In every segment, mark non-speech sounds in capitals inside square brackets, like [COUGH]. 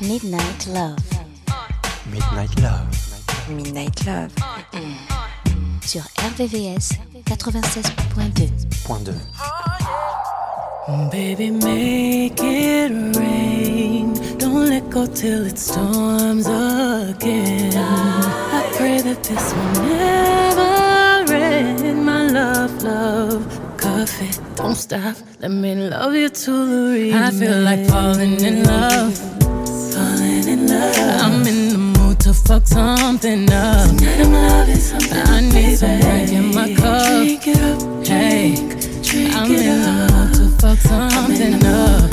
Midnight Love. Midnight Love. Midnight Love. Sur RVVS 96.2. Point 2. Baby, make it rain. Don't let go till it storms again. I pray that this will never end. My love, love coffee. Don't stop, let me love you to the remix. I feel like falling in love, falling in love. I'm in the mood to fuck something up. Tonight I'm loving something. I need some drink in my cup. Drink it up, drink, hey, drink I'm it in the mood to fuck something up.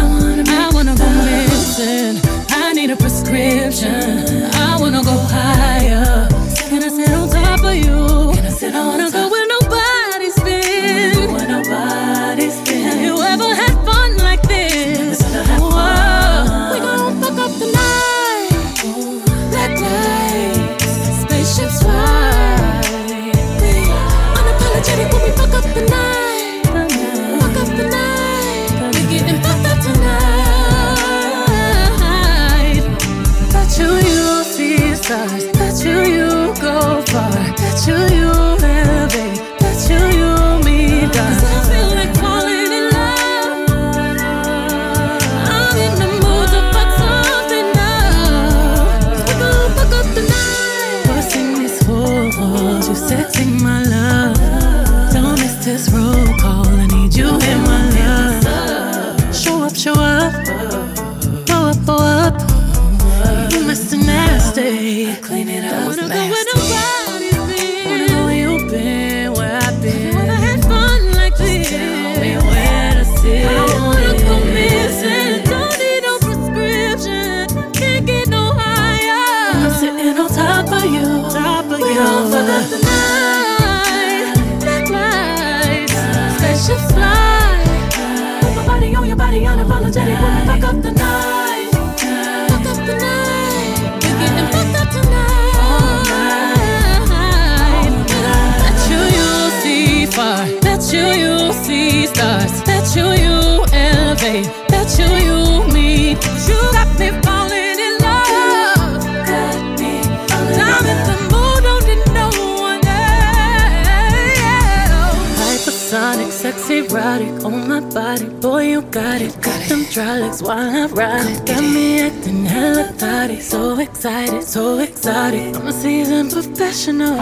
I wanna, I wanna go missing. I need a prescription. I wanna go higher. Can I sit on top of you? Can I sit I wanna go with stay. I clean it up. Wanna go where nobody's been. Wanna know where you've been, where I've been. Never had fun like this. Tell me where to sit. I don't wanna go missing. Don't need no prescription. I can't get no higher. I'm sitting on top of you. Top of we you. Don't fuck up the night. Black lights. Special fly. Put my body on your body, unapologetic. Wanna fuck up the night. to you elevate. That's who you. You got erotic on my body. Boy, you got it. Got them dry legs while I ride. Got me acting hella thotty. So excited, so exotic. I'm a seasoned professional.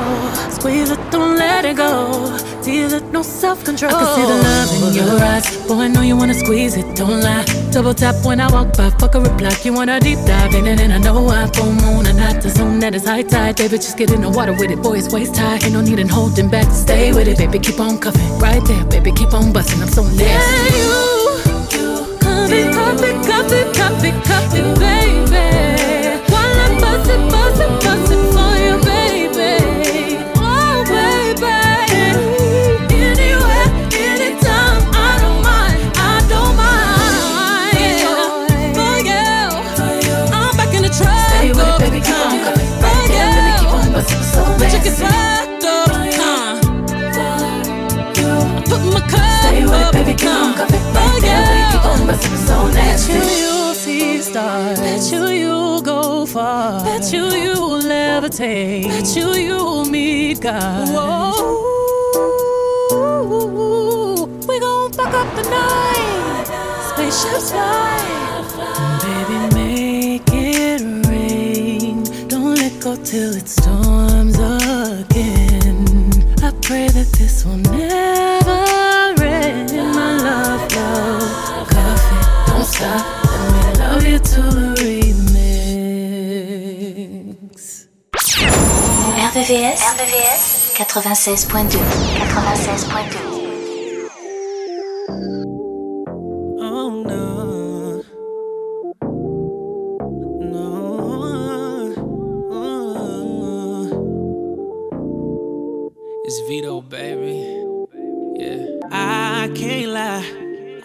Squeeze it, don't let it go. Tease it, no self control. I can see the love in your eyes. Boy, I know you wanna squeeze it, don't lie. Double tap when I walk by, fuck a reply. You wanna deep dive in it, and I know I full moon and not the zone that is high tide. Baby, just get in the water with it, boy, it's waist high. Ain't no need in holding back. Stay with it, baby, keep on cuffing. Right there, baby, keep on busting. I'm so nasty. Yeah, you, you, copy, copy, copy, copy, copy, baby. While I'm busting, busting, busting you'll levitate. You you'll meet God. Whoa. We gon' fuck up the night. Spaceships fly. Baby, make it rain. Don't let go till it storms again. I pray that this will never end. My love, love, coffee, don't stop. Let me love you to the remix. RVVS, RVVS 96.2 96.2 It's Vito, baby. Yeah. I can't lie.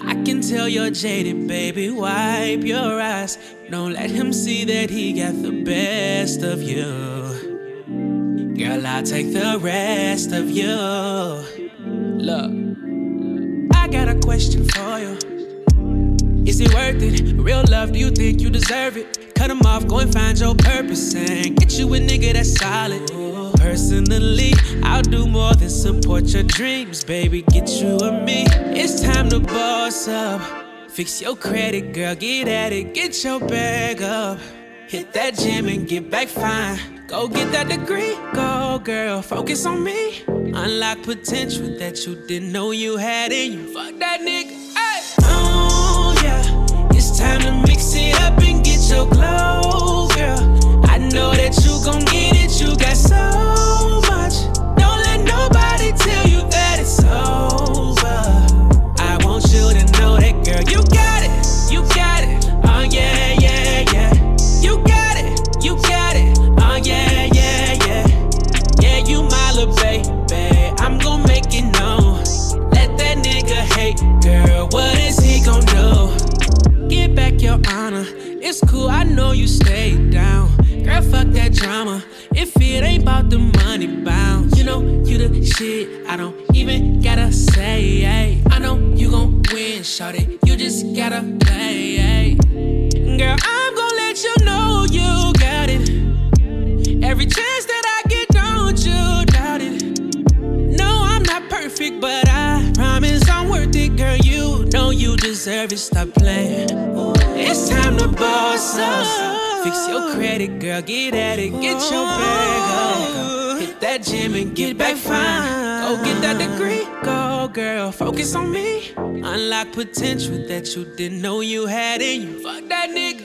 I can tell you're jaded, baby. Wipe your eyes. Don't let him see that he got the best of you. Girl, I'll take the rest of you. Look, I got a question for you. Is it worth it? Real love, do you think you deserve it? Cut them off, go and find your purpose and get you a nigga that's solid. Personally, I'll do more than support your dreams, baby. Get you a me. It's time to boss up. Fix your credit, girl, get at it, get your bag up. Hit that gym and get back fine. Go get that degree, go girl, focus on me. Unlock potential that you didn't know you had in you. Fuck that nigga, hey. Oh yeah, it's time to mix it up Unlock potential that you didn't know you had in you. Fuck that nigga.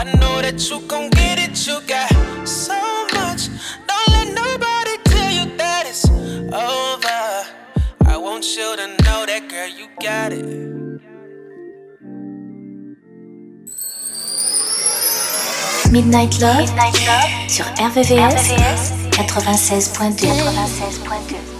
I know that you gon' get it. You got so much. Don't let nobody tell you that it's over. I want you to know that, girl, you got it. Midnight Love, sur RVVS, 96.2. 96.2.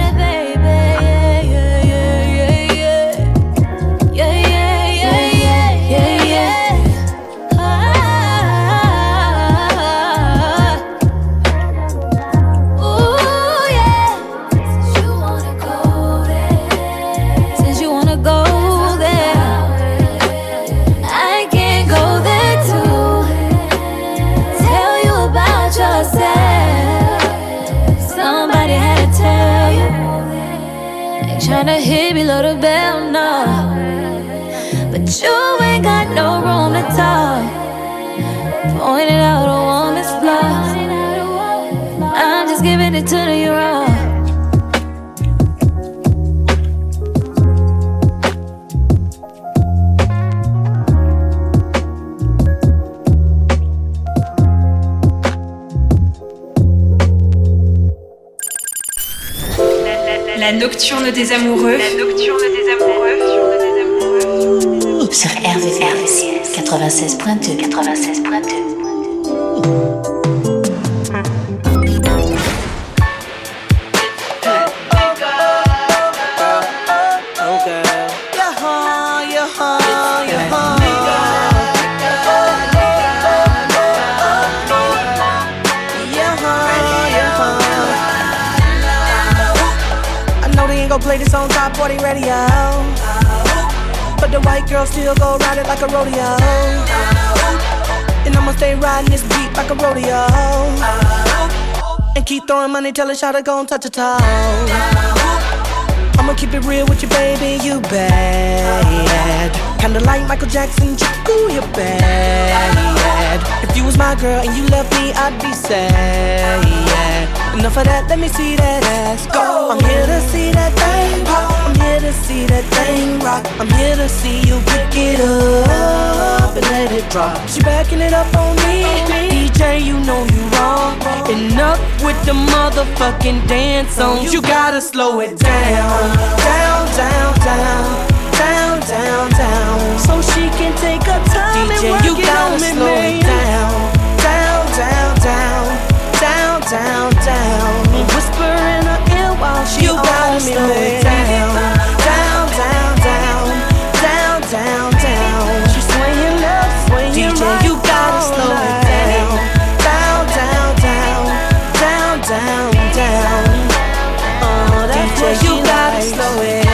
just giving it to you raw. La nocturne des amoureux. La nocturne des amoureux. Sur RVVS 96.2 96.2 this on top 40 radio. But the white girl still go ride it like a rodeo. And I'ma stay riding this beat like a rodeo. And keep throwing money till the shot gon' touch a toe. I'ma keep it real with you, baby, you bad. Kinda like Michael Jackson, you bad. If you was my girl and you left me, I'd be sad. Enough of that, let me see that ass go. I'm here to see that thing pop. I'm here to see that thing rock. I'm here to see you pick it up and let it drop. She backing it up on me. DJ, you know you wrong. Enough with the motherfucking dance songs. You gotta slow it down. Down, down, down. Down, down, down. So she can take her time DJ, and work you it gotta on slow me, it. Down, down, down down, down, down. While she you gotta slow it down, down, down, down, down, down, down. She's swinging left, swinging DJ, you gotta slow it down, down, down, down, down, down, down. Oh, that's DJ, you gotta slow it.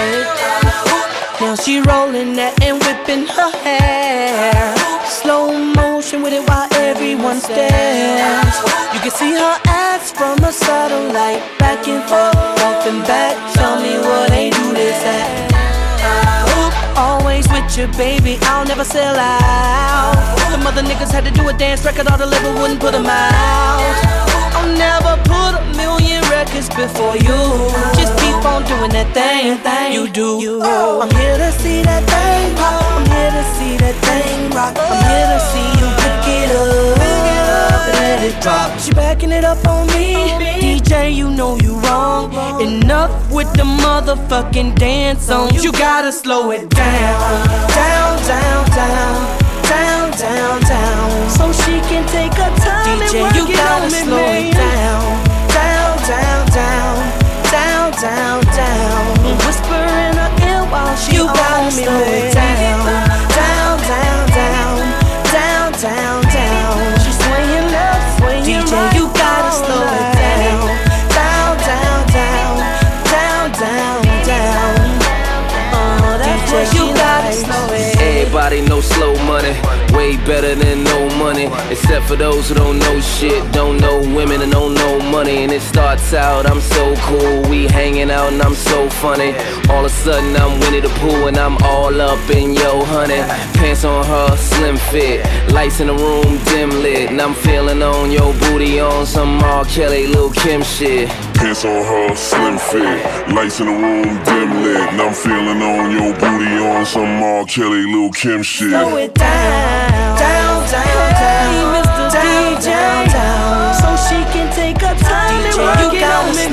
Now she rolling that and whipping her hair. Slow motion with it while everyone stares. You can see her a satellite, back and forth, off and back. Tell me what they do this at. Always with you, baby, I'll never sell out. The mother niggas had to do a dance record, all the label wouldn't put them out. I'll never put a million records before you. Just keep on doing that thing, thing you do. I'm here to see that thing pop. I'm here to see that thing rock. I'm here to see let it drop. She backing it up on me. DJ, you know you wrong. Enough with the motherfucking dance songs. You gotta slow it down, down, down, down, down, down, down. So she can take her time DJ, and work you it gotta on slow it down, down, down, down, down, down, down. Whisper in her ear while she you gotta slow it down, down, down, down, down, down, down. DJ. You better than no money. Except for those who don't know shit, don't know women and don't know money. And it starts out, I'm so cool, we hanging out and I'm so funny. All of a sudden I'm Winnie the Pooh and I'm all up in yo honey. Pants on her, slim fit, lights in the room, dim lit. And I'm feeling on your booty on some R. Kelly, Lil Kim shit. Pants on her, slim fit, lights in the room, dim lit. And I'm feeling on your booty on some R. Kelly, Lil Kim shit. Slow it down, down, down, down, down, so she can take her time and work it on me,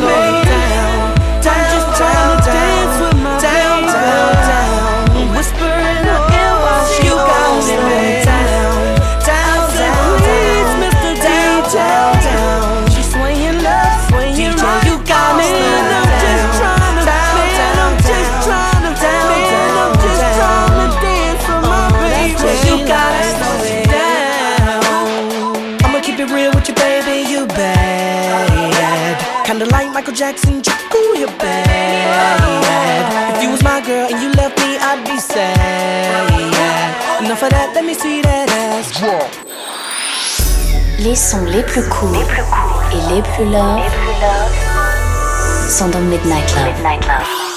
Jackson. Ooh, you bad? If you was my girl and you left me, I'd be sad. Enough of that. Let me see that ass drop. Les sons les plus courts et les plus love sont dans Midnight Love.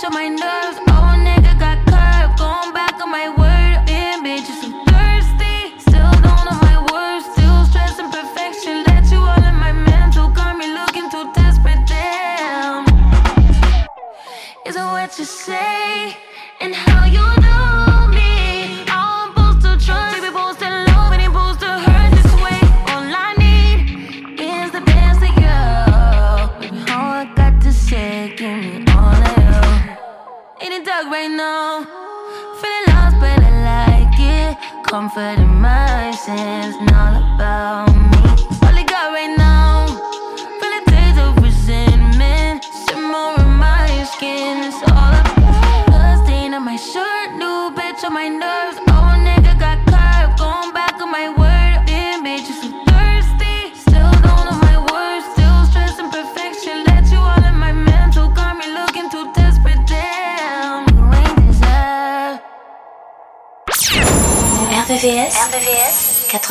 to my nerves.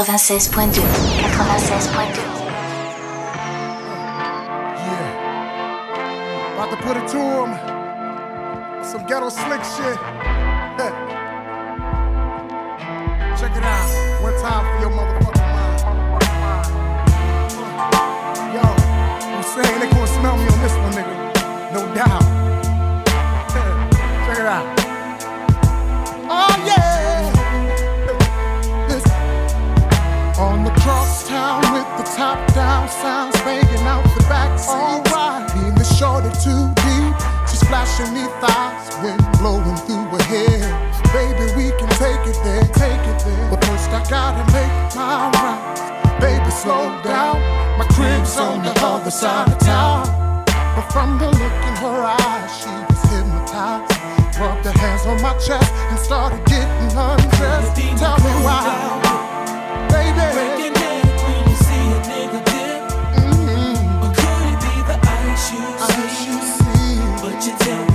96.2. Yeah. About to put it to him. Some ghetto slick shit. [LAUGHS] Check it out. One time for your motherfucking mind. Yo, I'm saying they gonna smell me on this one, nigga. No doubt. [LAUGHS] Check it out. down, sounds banging out the back. Alright, in the shorter too deep. She's flashing me thighs, wind blowing through her hair. Baby, we can take it there, take it there. But first I gotta make my rounds. Baby, slow down. My crib's on the other side of town. But from the look in her eyes, she was hypnotized. Rubbed her hands on my chest and started getting undressed. Tell me why, baby you tell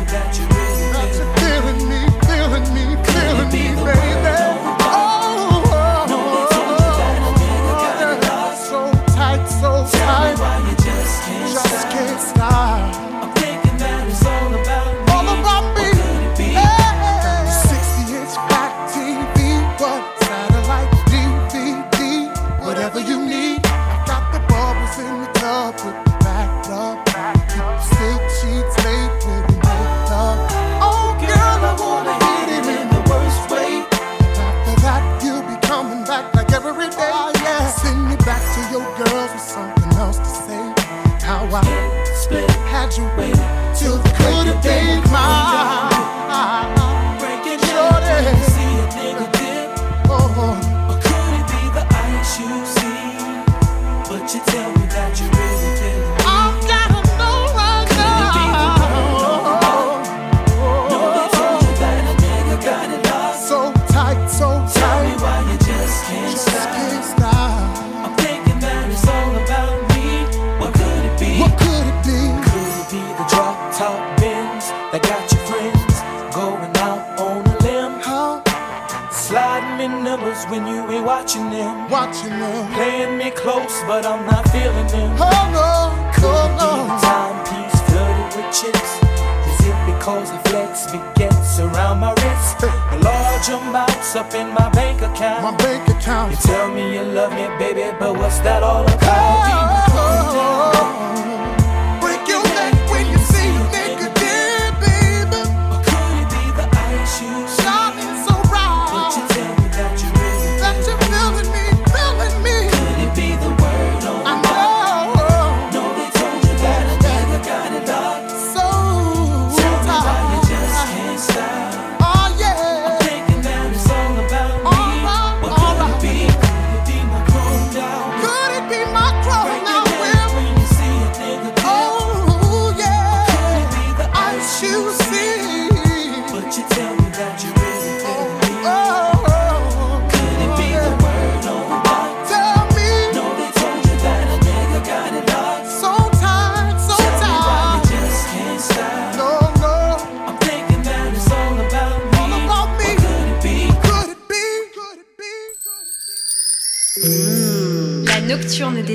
cause the flex gets around my wrist. A large amounts up in my bank account. My bank account. You tell me you love me, baby, but what's that all about? Oh,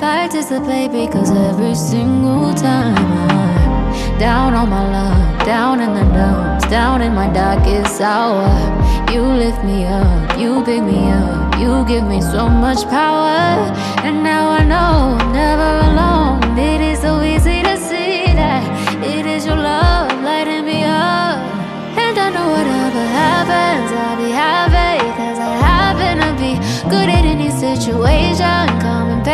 not participate because every single time I'm down on my luck, down in the dumps, down in my darkest hour. You lift me up, you pick me up, you give me so much power. And now I know I'm never alone. It is so easy to see that it is your love lighting me up. And I know whatever happens, I'll be happy. Cause I happen to be good at any situation. Calm and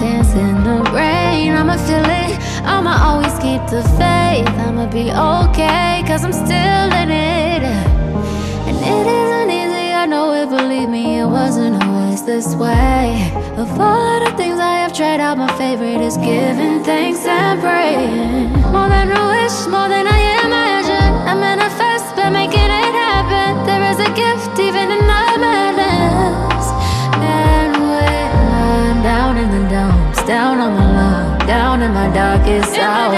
dance in the rain. I'ma feel it. I'ma always keep the faith. I'ma be okay. Cause I'm still in it. And it isn't easy, I know it, believe me, it wasn't always this way. Of all the things I have tried out, my favorite is giving thanks and praying. More than a wish, more than I imagine. I manifest by making it happen. There is a gift even in I'm down in the dumps, down on my luck, down in my darkest hour,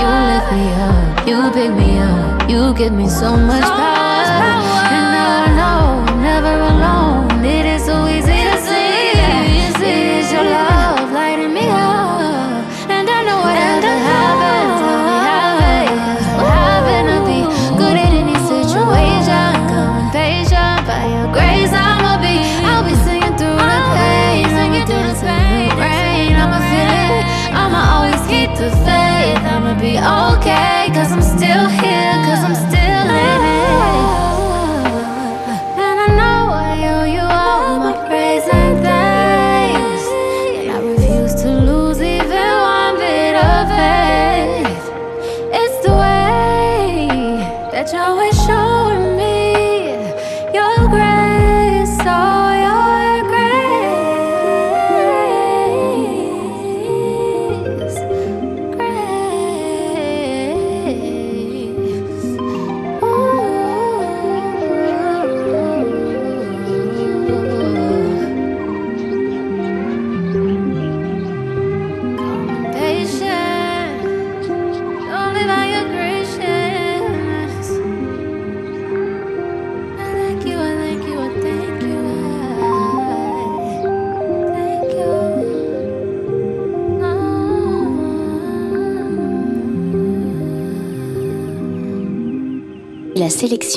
you lift me up, you pick me up, you give me so much power. The faith. I'ma be okay, cause I'm still here, cause I'm still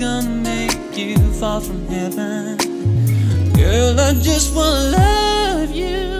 gonna make you fall from heaven. Girl, I just wanna love you.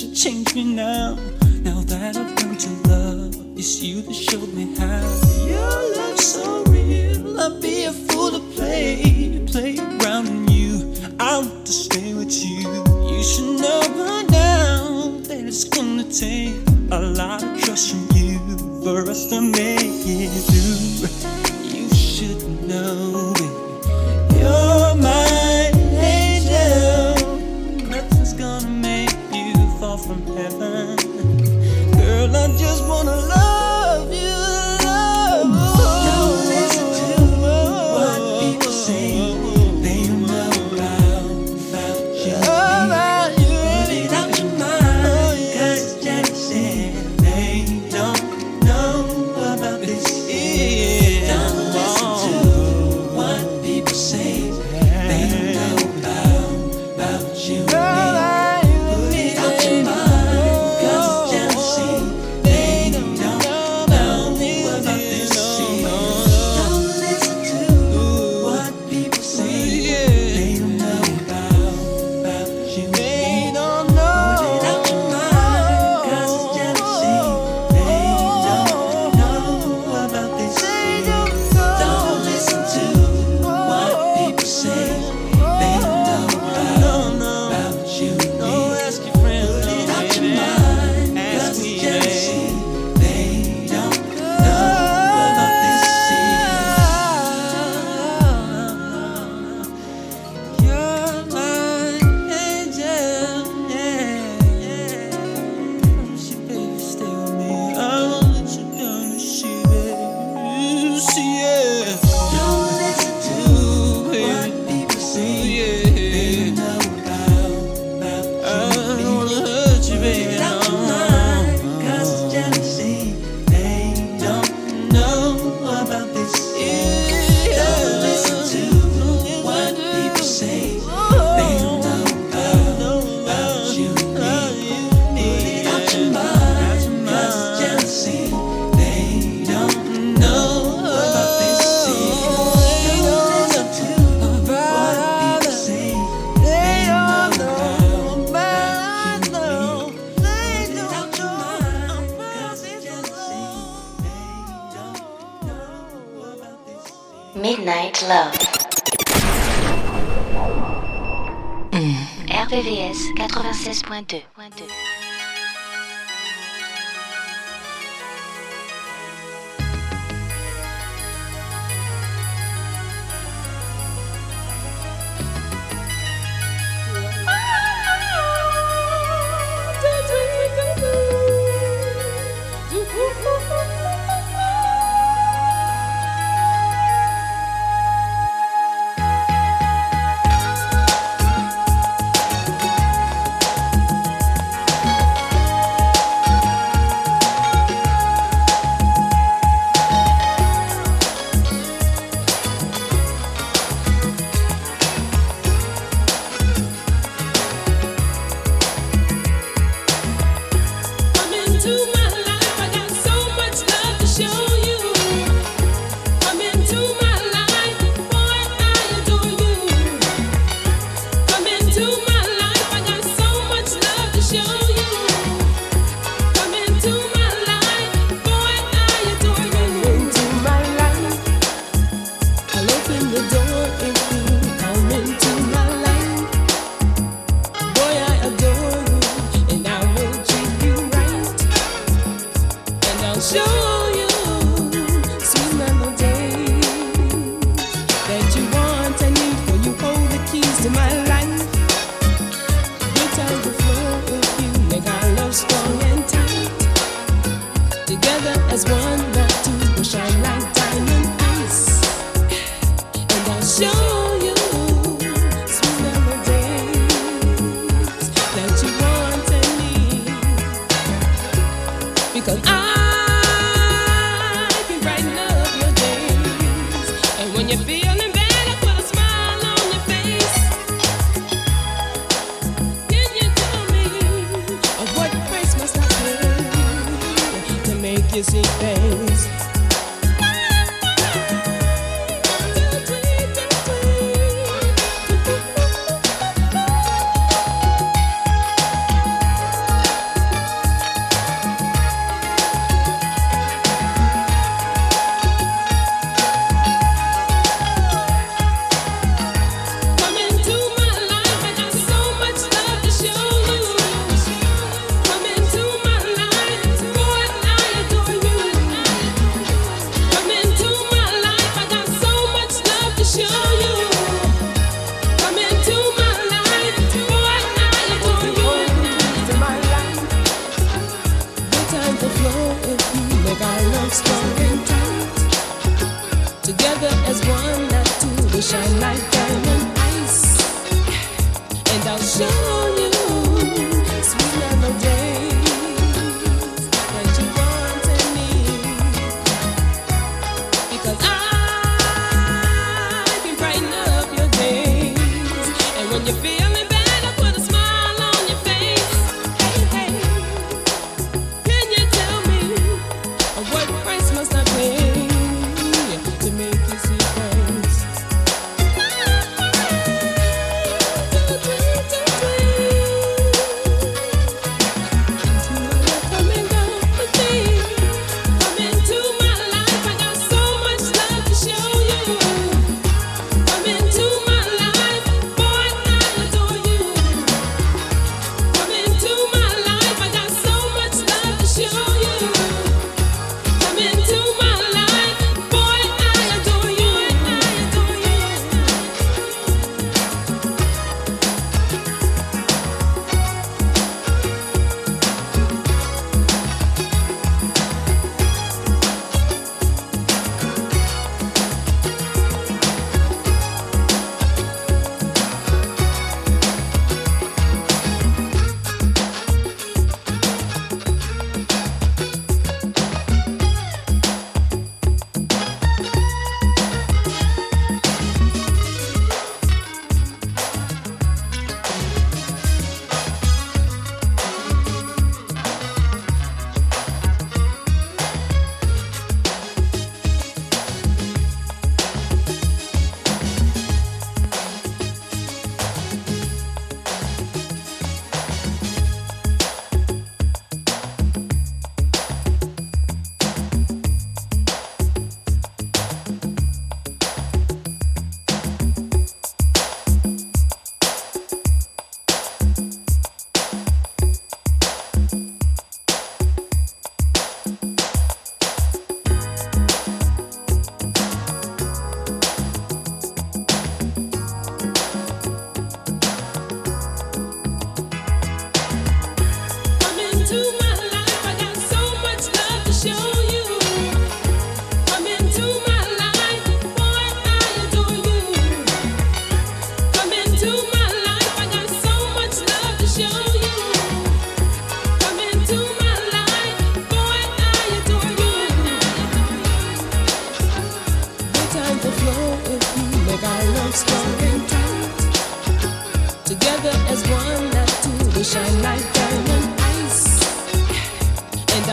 To change me now. Now that I've learned to love, it's you that showed me how. Your love's so real, I'd be a fool to play, play around with you. I want to stay with you. You should know by now that it's gonna take a lot of trust from you for us to make it through. kissing face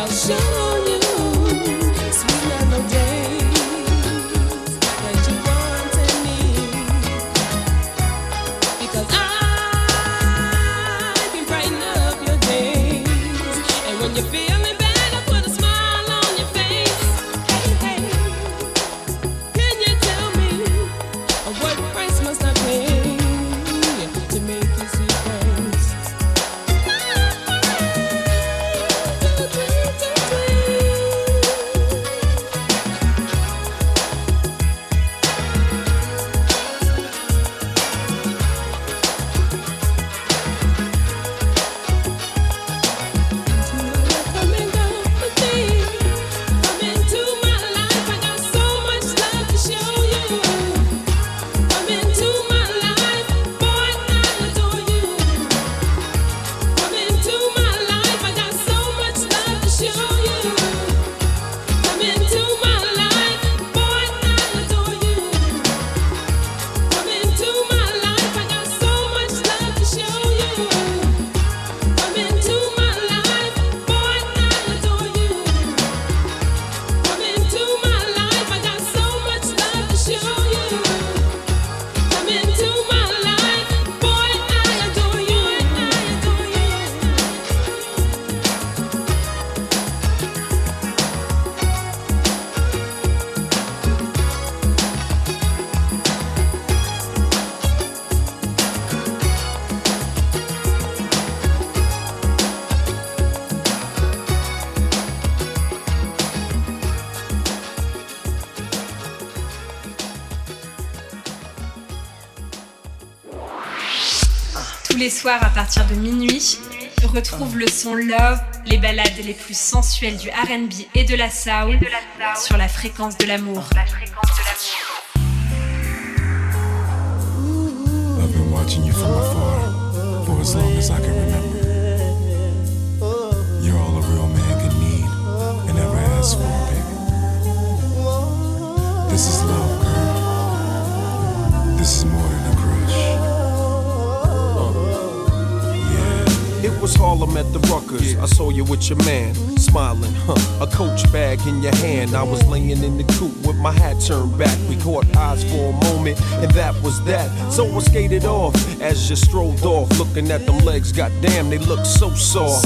coming Tous les soirs à partir de minuit, retrouve le son Love, les balades les plus sensuelles du RB et de la soul sur la fréquence de l'amour. I've been watching you from afar for as long as I can remember. You're all a real man could need and ever ask for, baby. This is love, was Harlem at the Ruckers. I saw you with your man, smiling, huh? A coach bag in your hand. I was laying in the coop with my hat turned back. We caught eyes for a moment, and that was that. So I skated off as you strolled off, looking at them legs. Goddamn, they look so soft.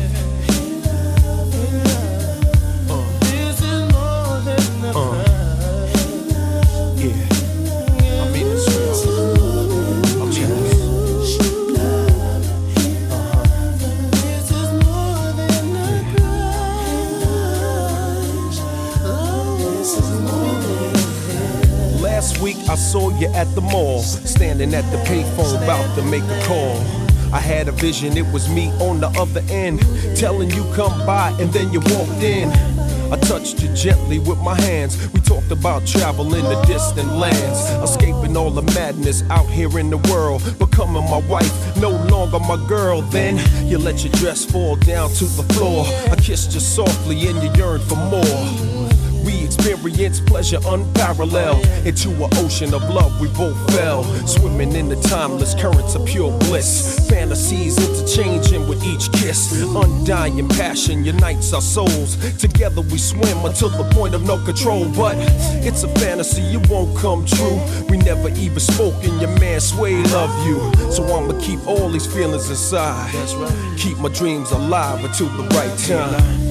Saw you at the mall, standing at the payphone about to make a call. I had a vision, it was me on the other end, telling you come by, and then you walked in. I touched you gently with my hands. We talked about traveling to distant lands, escaping all the madness out here in the world, becoming my wife, no longer my girl. Then you let your dress fall down to the floor. I kissed you softly, and you yearned for more. We experienced pleasure unparalleled. Into an ocean of love, we both fell. Swimming in the timeless currents of pure bliss. Fantasies interchanging with each kiss. Undying passion unites our souls. Together we swim until the point of no control. But it's a fantasy, it won't come true. We never even spoke, and your man Sway love you. So I'ma keep all these feelings inside. Keep my dreams alive until the right time.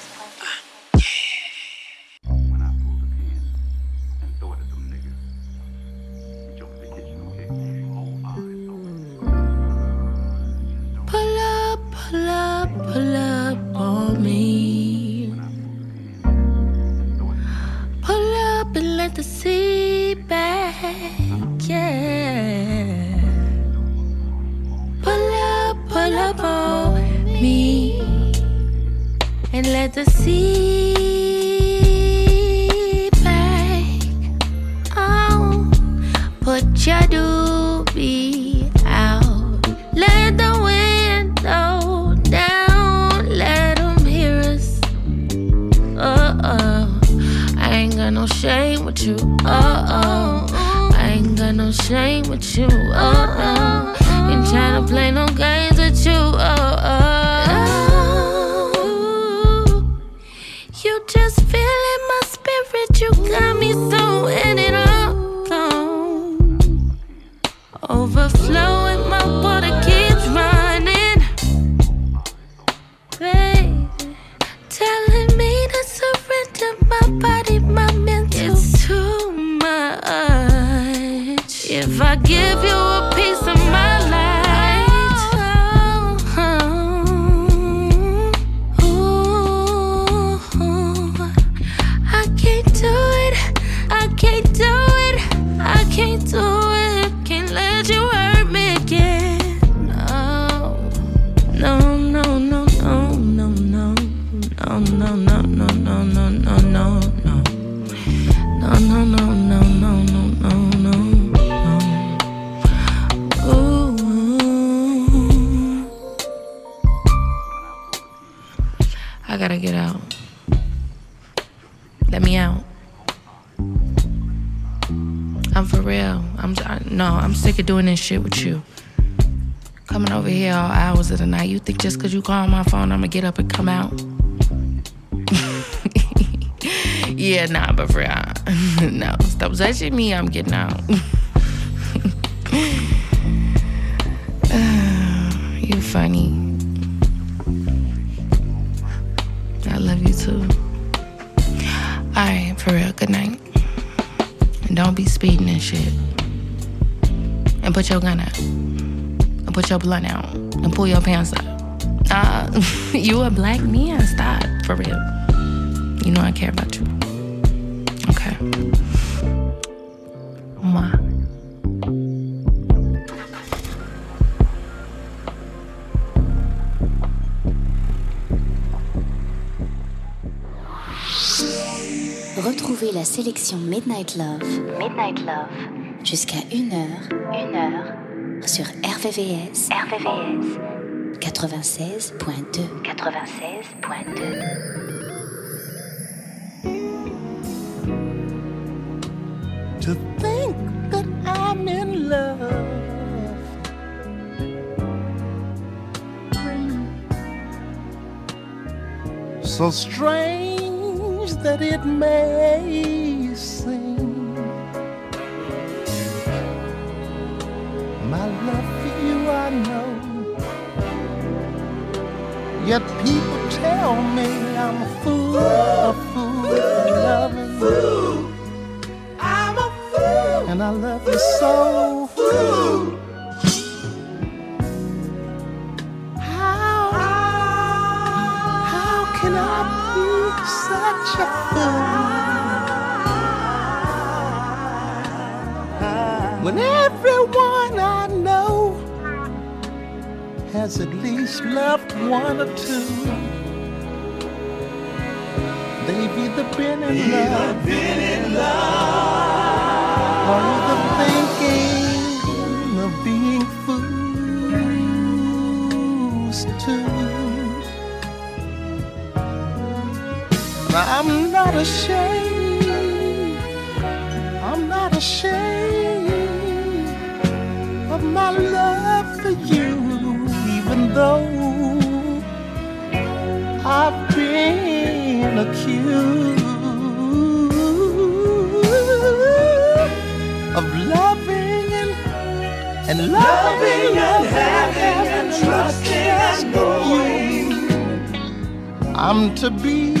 If I give you of doing this shit with you. Coming over here all hours of the night. You think just cause you call my phone, I'ma get up and come out? [LAUGHS] yeah, nah, but for real. [LAUGHS] no, stop touching me. I'm getting out. [LAUGHS] [SIGHS] you funny. I love you too. Alright, for real. Good night. And don't be speeding and shit. And put your gun out. And put your blunt out. And pull your pants up. Uh, [LAUGHS] you a black man. Stop. For real. You know I care about you. Okay. Mwah. Retrouvez la sélection Midnight Love, Midnight Love, jusqu'à 1h, 1h, sur RVVS, RVVS, 96.2, 96.2. to think that I'm in love. So strange that it may know. Yet people tell me I'm a fool, a fool for loving you. I'm a fool. And I love you so. Fool. How, how can I be such a fool? When everyone I know has at least loved one or two. They've either been in love, been in love, or either thinking of being fools too. I'm not ashamed. I'm not ashamed of my love for you, though I've been accused of loving and, and loving and having and trusting and knowing I'm to be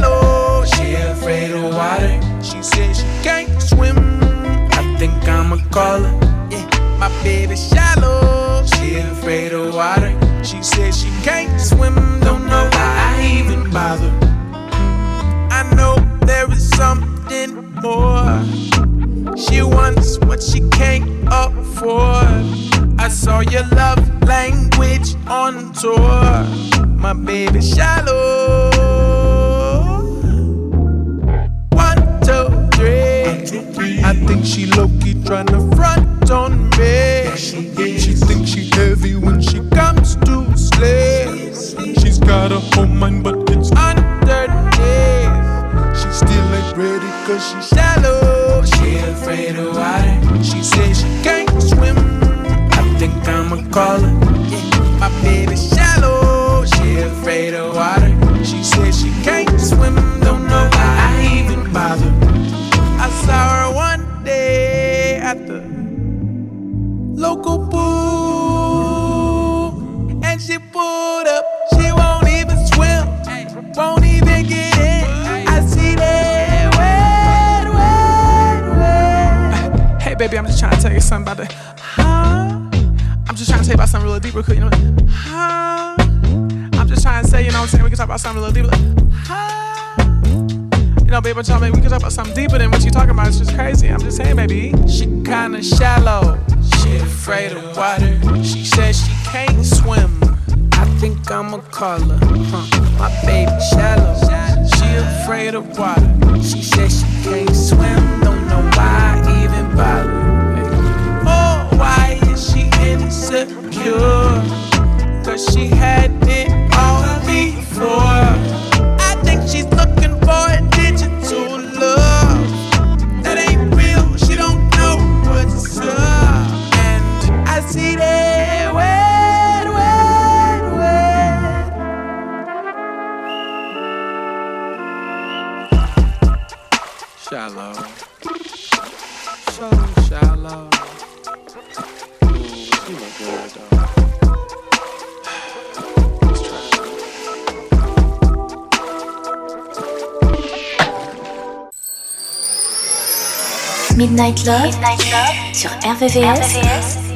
baby shallow. She afraid of water. She says she can't swim. Don't know why I even bother. I know there is something more. She wants what she can't afford. I saw your love language on tour. My baby shallow. dollar. My baby shallow, she afraid of water. She says she can't swim, don't know why even bother. Oh, why is she insecure? Cause she had Midnight Love, sur RVVS,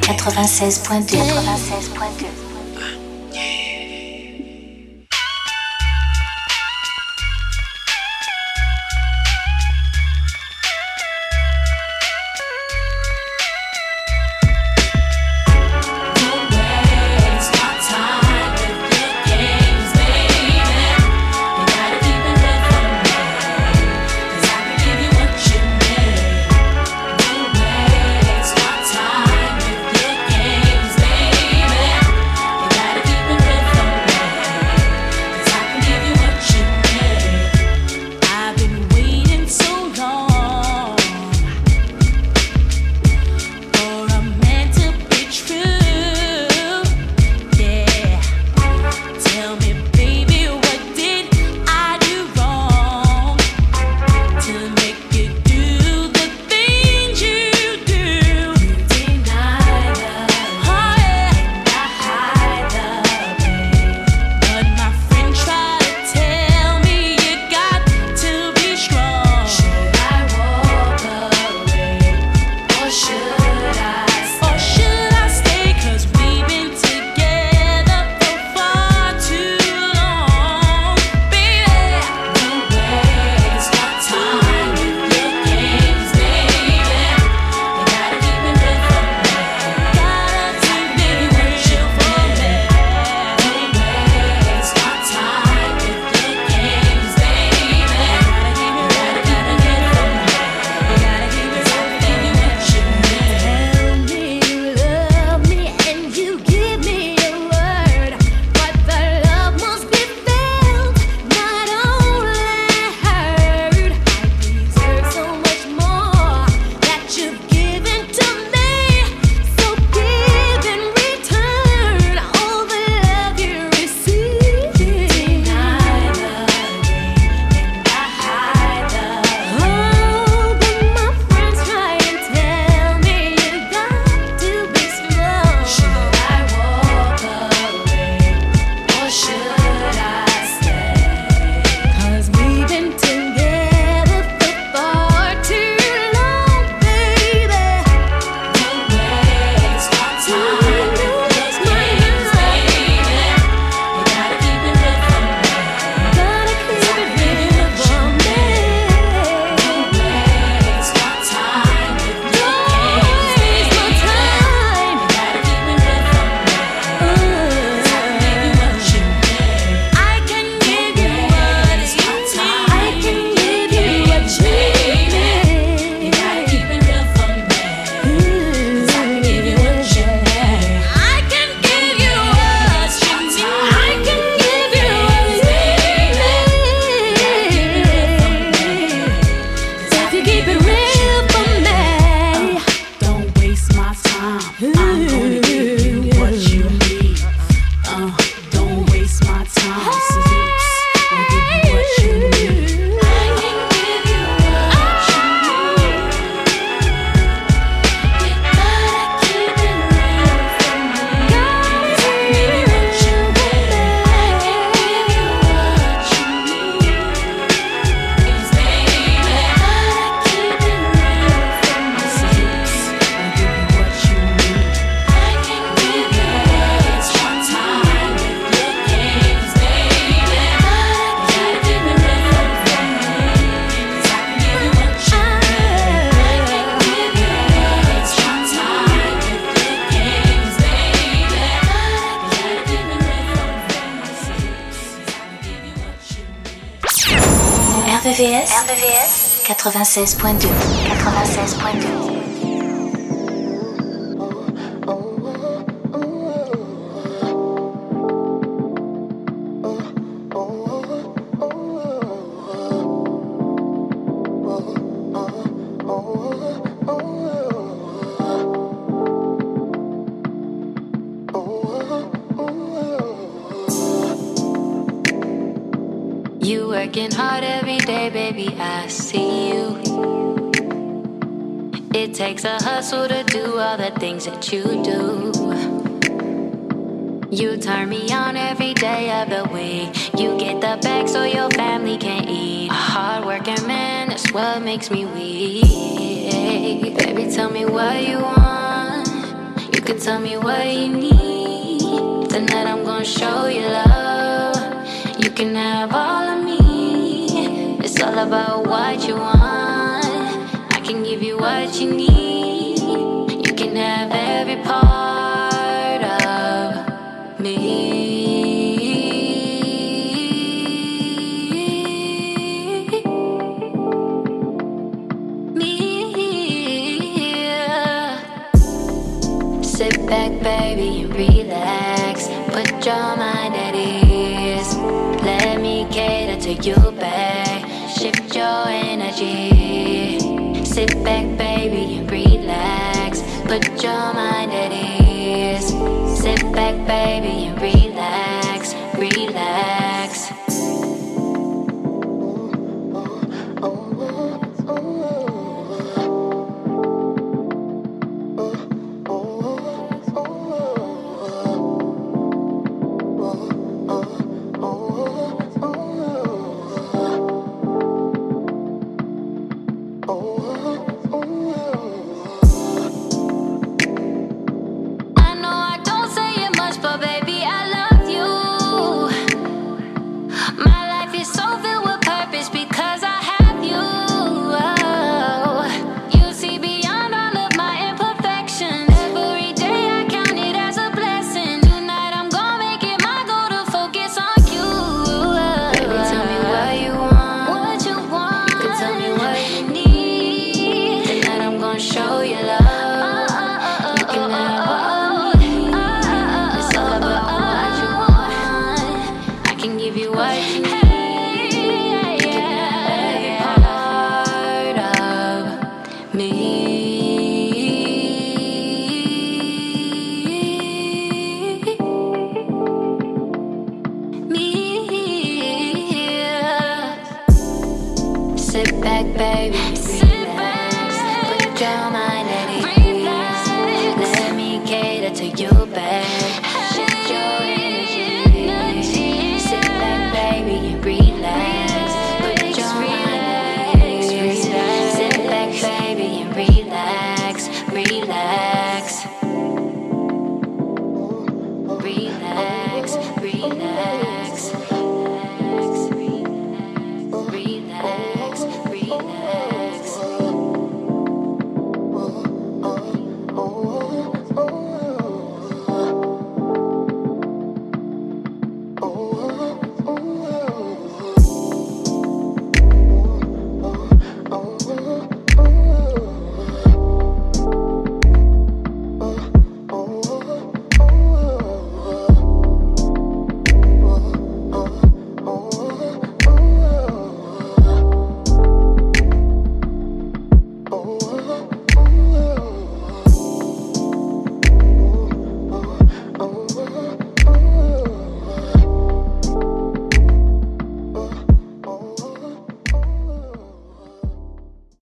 96.2. 96.2 It takes a hustle to do all the things that you do. You turn me on every day of the week. You get the bag so your family can eat. A hardworking man, that's what makes me weak. Baby, tell me what you want. You can tell me what you need. Tonight I'm gonna show you love. You can have all of me. It's all about what you want. What you need. Put